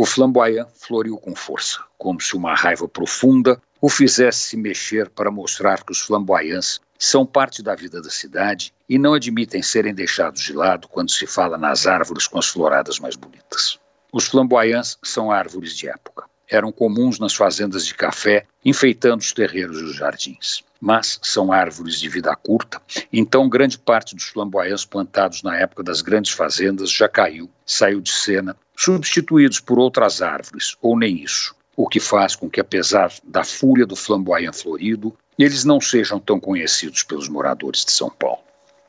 O flamboyant floriu com força, como se uma raiva profunda o fizesse se mexer para mostrar que os flamboyants são parte da vida da cidade e não admitem serem deixados de lado quando se fala nas árvores com as floradas mais bonitas. Os flamboyants são árvores de época. Eram comuns nas fazendas de café, enfeitando os terreiros e os jardins. Mas são árvores de vida curta, então grande parte dos flamboyants plantados na época das grandes fazendas já caiu, saiu de cena, substituídos por outras árvores, ou nem isso o que faz com que, apesar da fúria do flamboyant florido, eles não sejam tão conhecidos pelos moradores de São Paulo.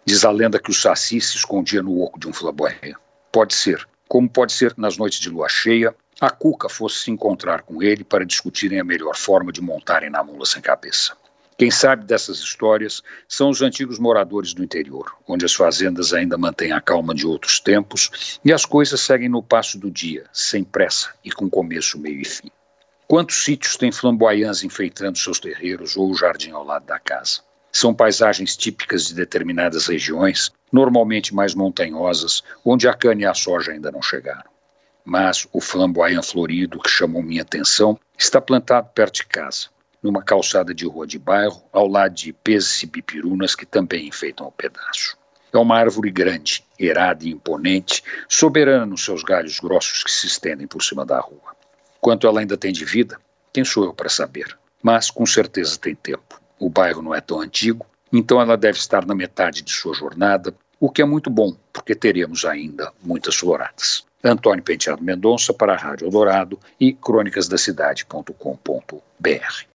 Diz a lenda que o Saci se escondia no oco de um flamboyant. Pode ser, como pode ser que nas noites de lua cheia, a Cuca fosse se encontrar com ele para discutirem a melhor forma de montarem na mula sem cabeça. Quem sabe dessas histórias são os antigos moradores do interior, onde as fazendas ainda mantêm a calma de outros tempos e as coisas seguem no passo do dia, sem pressa e com começo, meio e fim. Quantos sítios tem flamboyants enfeitando seus terreiros ou o jardim ao lado da casa? São paisagens típicas de determinadas regiões, normalmente mais montanhosas, onde a cana e a soja ainda não chegaram. Mas o flamboyant florido que chamou minha atenção está plantado perto de casa, numa calçada de rua de bairro, ao lado de peses e pipirunas que também enfeitam o pedaço. É uma árvore grande, erada e imponente, soberana nos seus galhos grossos que se estendem por cima da rua. Quanto ela ainda tem de vida, quem sou eu para saber? Mas com certeza tem tempo. O bairro não é tão antigo, então ela deve estar na metade de sua jornada, o que é muito bom, porque teremos ainda muitas floradas. Antônio Penteado Mendonça para a Rádio Eldorado e crônicasdacidade.com.br.